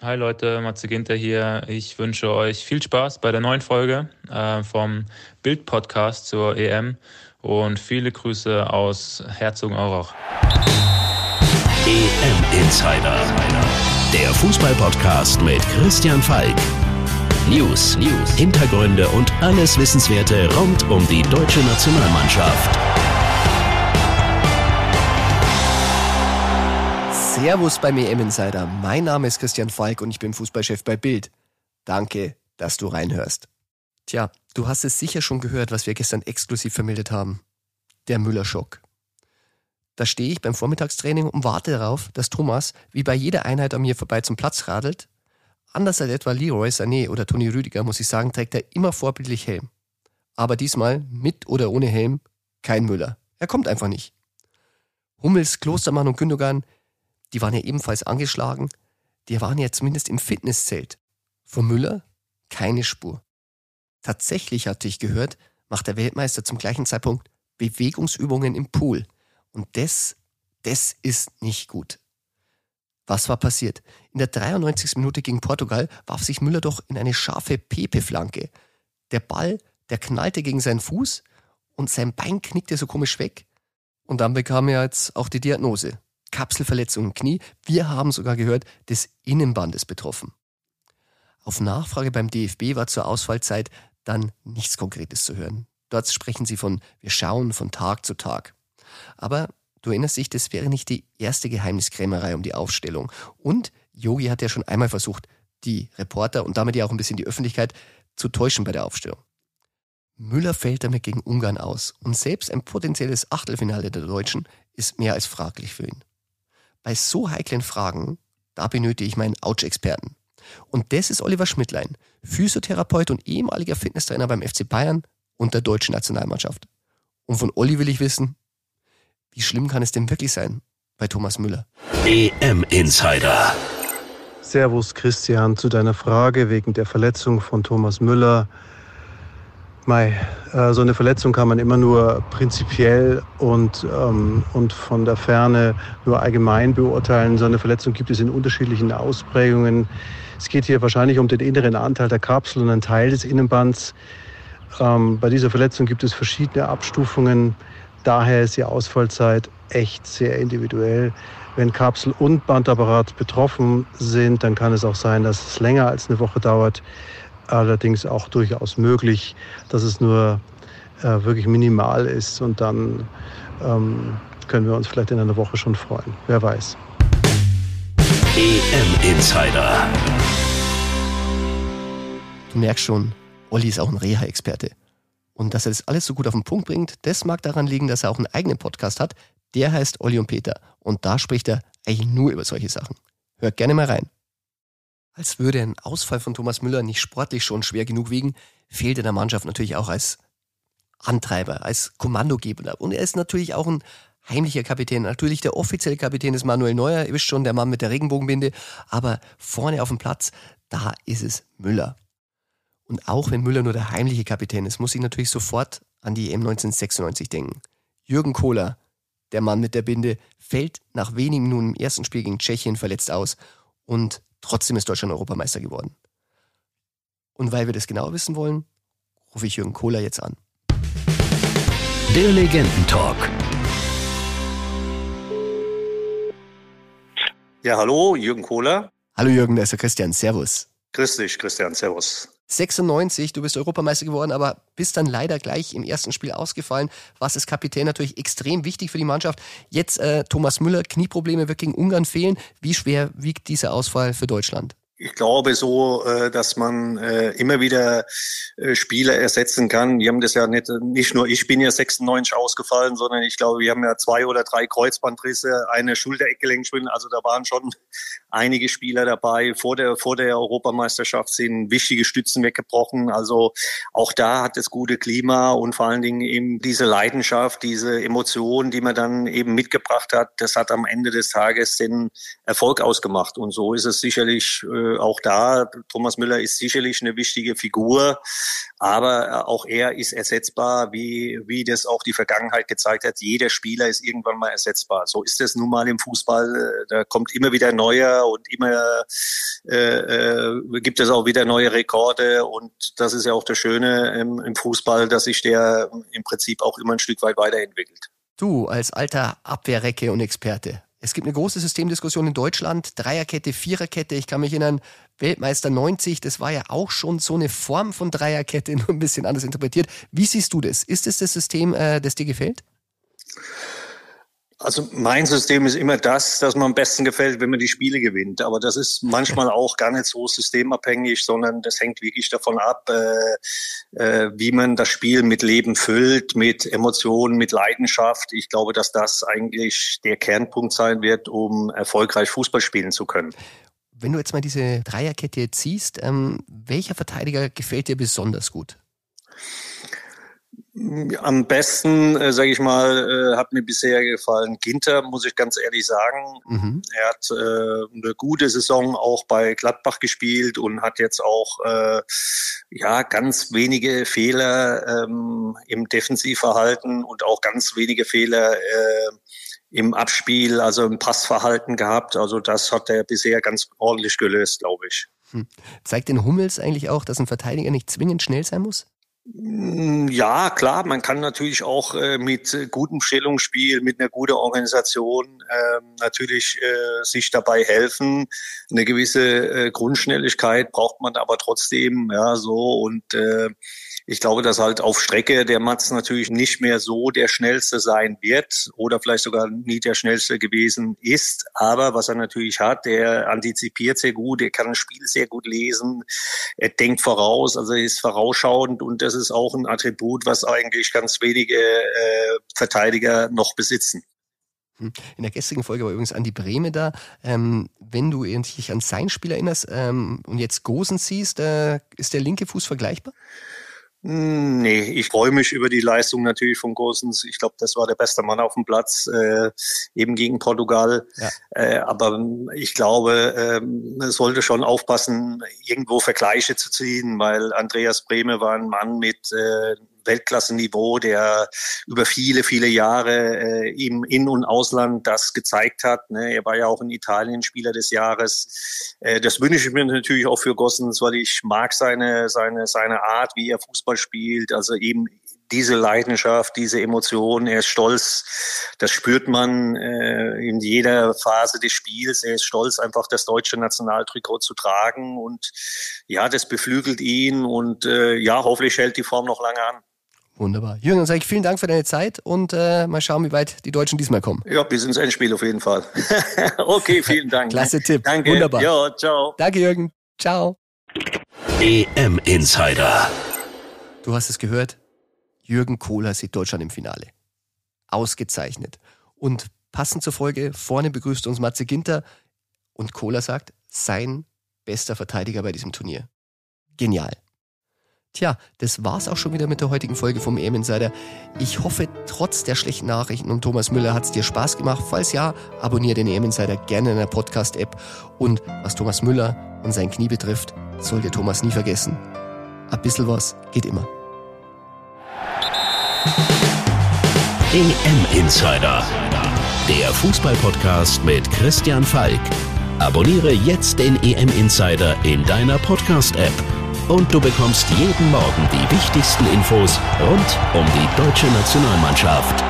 Hi Leute, Matze Ginter hier. Ich wünsche euch viel Spaß bei der neuen Folge äh, vom Bild-Podcast zur EM und viele Grüße aus Herzogenaurach. EM Insider, der Fußball-Podcast mit Christian Falk. News, News, Hintergründe und alles Wissenswerte rund um die deutsche Nationalmannschaft. Servus beim EM Insider. Mein Name ist Christian Falk und ich bin Fußballchef bei Bild. Danke, dass du reinhörst. Tja, du hast es sicher schon gehört, was wir gestern exklusiv vermeldet haben. Der Müller-Schock. Da stehe ich beim Vormittagstraining und warte darauf, dass Thomas wie bei jeder Einheit an mir vorbei zum Platz radelt. Anders als etwa Leroy Sané oder Toni Rüdiger, muss ich sagen, trägt er immer vorbildlich Helm. Aber diesmal, mit oder ohne Helm, kein Müller. Er kommt einfach nicht. Hummels, Klostermann und Gündogan die waren ja ebenfalls angeschlagen, die waren ja zumindest im Fitnesszelt. Von Müller keine Spur. Tatsächlich hatte ich gehört, macht der Weltmeister zum gleichen Zeitpunkt Bewegungsübungen im Pool. Und das, das ist nicht gut. Was war passiert? In der 93. Minute gegen Portugal warf sich Müller doch in eine scharfe Pepe-Flanke. Der Ball, der knallte gegen seinen Fuß und sein Bein knickte so komisch weg. Und dann bekam er jetzt auch die Diagnose. Kapselverletzung im Knie. Wir haben sogar gehört, des Innenbandes betroffen. Auf Nachfrage beim DFB war zur Ausfallzeit dann nichts Konkretes zu hören. Dort sprechen sie von wir schauen von Tag zu Tag. Aber du erinnerst dich, das wäre nicht die erste Geheimniskrämerei um die Aufstellung. Und Yogi hat ja schon einmal versucht, die Reporter und damit ja auch ein bisschen die Öffentlichkeit zu täuschen bei der Aufstellung. Müller fällt damit gegen Ungarn aus und selbst ein potenzielles Achtelfinale der Deutschen ist mehr als fraglich für ihn. Bei so heiklen Fragen, da benötige ich meinen Ouch-Experten. Und das ist Oliver Schmidtlein, Physiotherapeut und ehemaliger Fitnesstrainer beim FC Bayern und der deutschen Nationalmannschaft. Und von Olli will ich wissen, wie schlimm kann es denn wirklich sein bei Thomas Müller? EM Insider. Servus Christian, zu deiner Frage wegen der Verletzung von Thomas Müller. Mei, äh, so eine Verletzung kann man immer nur prinzipiell und, ähm, und von der Ferne nur allgemein beurteilen. So eine Verletzung gibt es in unterschiedlichen Ausprägungen. Es geht hier wahrscheinlich um den inneren Anteil der Kapsel und einen Teil des Innenbands. Ähm, bei dieser Verletzung gibt es verschiedene Abstufungen. Daher ist die Ausfallzeit echt sehr individuell. Wenn Kapsel und Bandapparat betroffen sind, dann kann es auch sein, dass es länger als eine Woche dauert allerdings auch durchaus möglich, dass es nur äh, wirklich minimal ist und dann ähm, können wir uns vielleicht in einer Woche schon freuen. Wer weiß. EM Insider. Du merkst schon, Olli ist auch ein Reha-Experte. Und dass er das alles so gut auf den Punkt bringt, das mag daran liegen, dass er auch einen eigenen Podcast hat. Der heißt Olli und Peter. Und da spricht er eigentlich nur über solche Sachen. Hört gerne mal rein. Als würde ein Ausfall von Thomas Müller nicht sportlich schon schwer genug wiegen, fehlt er der Mannschaft natürlich auch als Antreiber, als Kommandogeber. Und er ist natürlich auch ein heimlicher Kapitän. Natürlich der offizielle Kapitän ist Manuel Neuer, ihr wisst schon, der Mann mit der Regenbogenbinde. Aber vorne auf dem Platz, da ist es Müller. Und auch wenn Müller nur der heimliche Kapitän ist, muss ich natürlich sofort an die EM 1996 denken. Jürgen Kohler, der Mann mit der Binde, fällt nach wenigen Minuten im ersten Spiel gegen Tschechien verletzt aus. Und Trotzdem ist Deutschland Europameister geworden. Und weil wir das genau wissen wollen, rufe ich Jürgen Kohler jetzt an. Der Legendentalk. Ja, hallo, Jürgen Kohler. Hallo Jürgen, da ist der Christian. Servus. Grüß dich, Christian. Servus. 96, du bist Europameister geworden, aber bist dann leider gleich im ersten Spiel ausgefallen. Was ist Kapitän natürlich extrem wichtig für die Mannschaft. Jetzt äh, Thomas Müller, Knieprobleme wird gegen Ungarn fehlen. Wie schwer wiegt dieser Ausfall für Deutschland? Ich glaube so, äh, dass man äh, immer wieder äh, Spieler ersetzen kann. Wir haben das ja nicht, nicht nur ich bin ja 96 ausgefallen, sondern ich glaube, wir haben ja zwei oder drei Kreuzbandrisse, eine Schultereckgelenkschwindel. Also da waren schon einige Spieler dabei. Vor der, vor der Europameisterschaft sind wichtige Stützen weggebrochen. Also auch da hat es gute Klima und vor allen Dingen eben diese Leidenschaft, diese Emotion, die man dann eben mitgebracht hat, das hat am Ende des Tages den Erfolg ausgemacht. Und so ist es sicherlich auch da, Thomas Müller ist sicherlich eine wichtige Figur, aber äh, auch er ist ersetzbar, wie, wie das auch die Vergangenheit gezeigt hat. Jeder Spieler ist irgendwann mal ersetzbar. So ist es nun mal im Fußball. Äh, da kommt immer wieder neuer und immer äh, äh, gibt es auch wieder neue Rekorde. Und das ist ja auch das Schöne im, im Fußball, dass sich der im Prinzip auch immer ein Stück weit weiterentwickelt. Du als alter Abwehrrecke und Experte, es gibt eine große Systemdiskussion in Deutschland, Dreierkette, Viererkette. Ich kann mich erinnern, Weltmeister 90, das war ja auch schon so eine Form von Dreierkette, nur ein bisschen anders interpretiert. Wie siehst du das? Ist es das System, äh, das dir gefällt? Also mein System ist immer das, das mir am besten gefällt, wenn man die Spiele gewinnt. Aber das ist manchmal auch gar nicht so systemabhängig, sondern das hängt wirklich davon ab, äh, äh, wie man das Spiel mit Leben füllt, mit Emotionen, mit Leidenschaft. Ich glaube, dass das eigentlich der Kernpunkt sein wird, um erfolgreich Fußball spielen zu können. Wenn du jetzt mal diese Dreierkette ziehst, ähm, welcher Verteidiger gefällt dir besonders gut? Am besten, äh, sage ich mal, äh, hat mir bisher gefallen Ginter, muss ich ganz ehrlich sagen. Mhm. Er hat äh, eine gute Saison auch bei Gladbach gespielt und hat jetzt auch äh, ja ganz wenige Fehler ähm, im Defensivverhalten und auch ganz wenige Fehler äh, im Abspiel, also im Passverhalten gehabt. Also das hat er bisher ganz ordentlich gelöst, glaube ich. Hm. Zeigt den Hummels eigentlich auch, dass ein Verteidiger nicht zwingend schnell sein muss? Mm, ja, klar, man kann natürlich auch äh, mit äh, gutem Stellungsspiel, mit einer guten Organisation äh, natürlich äh, sich dabei helfen. Eine gewisse äh, Grundschnelligkeit braucht man aber trotzdem, ja, so und äh, ich glaube, dass halt auf Strecke der Mats natürlich nicht mehr so der schnellste sein wird oder vielleicht sogar nie der schnellste gewesen ist. Aber was er natürlich hat, der antizipiert sehr gut, er kann ein Spiel sehr gut lesen, er denkt voraus, also er ist vorausschauend und das ist auch ein Attribut, was eigentlich ganz wenige äh, Verteidiger noch besitzen. Hm. In der gestrigen Folge war übrigens Andi Breme da. Ähm, wenn du dich an sein Spiel erinnerst ähm, und jetzt Gosen siehst, äh, ist der linke Fuß vergleichbar? Hm, nee, ich freue mich über die Leistung natürlich von Gosens. Ich glaube, das war der beste Mann auf dem Platz, äh, eben gegen Portugal. Ja. Äh, aber ich glaube, äh, man sollte schon aufpassen, irgendwo Vergleiche zu ziehen, weil Andreas Brehme war ein Mann mit äh, Weltklasse-Niveau, der über viele, viele Jahre äh, im In- und Ausland das gezeigt hat. Ne? Er war ja auch in Italien Spieler des Jahres. Äh, das wünsche ich mir natürlich auch für Gossens, weil ich mag seine, seine, seine Art, wie er Fußball spielt. Also eben diese Leidenschaft, diese Emotion, er ist stolz, das spürt man äh, in jeder Phase des Spiels. Er ist stolz, einfach das deutsche Nationaltrikot zu tragen und ja, das beflügelt ihn und äh, ja, hoffentlich hält die Form noch lange an. Wunderbar. Jürgen, dann sage ich vielen Dank für deine Zeit und äh, mal schauen, wie weit die Deutschen diesmal kommen. Ja, bis ins Endspiel auf jeden Fall. okay, vielen Dank. Klasse Tipp. Danke. Wunderbar. Ja, ciao. Danke, Jürgen. Ciao. EM Insider. Du hast es gehört. Jürgen Kohler sieht Deutschland im Finale. Ausgezeichnet. Und passend zur Folge, vorne begrüßt uns Matze Ginter und Kohler sagt, sein bester Verteidiger bei diesem Turnier. Genial. Tja, das war's auch schon wieder mit der heutigen Folge vom EM Insider. Ich hoffe, trotz der schlechten Nachrichten und Thomas Müller hat's dir Spaß gemacht. Falls ja, abonniere den EM Insider gerne in der Podcast-App. Und was Thomas Müller und sein Knie betrifft, soll der Thomas nie vergessen. Ein bisschen was geht immer. EM Insider, der Fußballpodcast mit Christian Falk. Abonniere jetzt den EM Insider in deiner Podcast-App und du bekommst jeden Morgen die wichtigsten Infos rund um die deutsche Nationalmannschaft.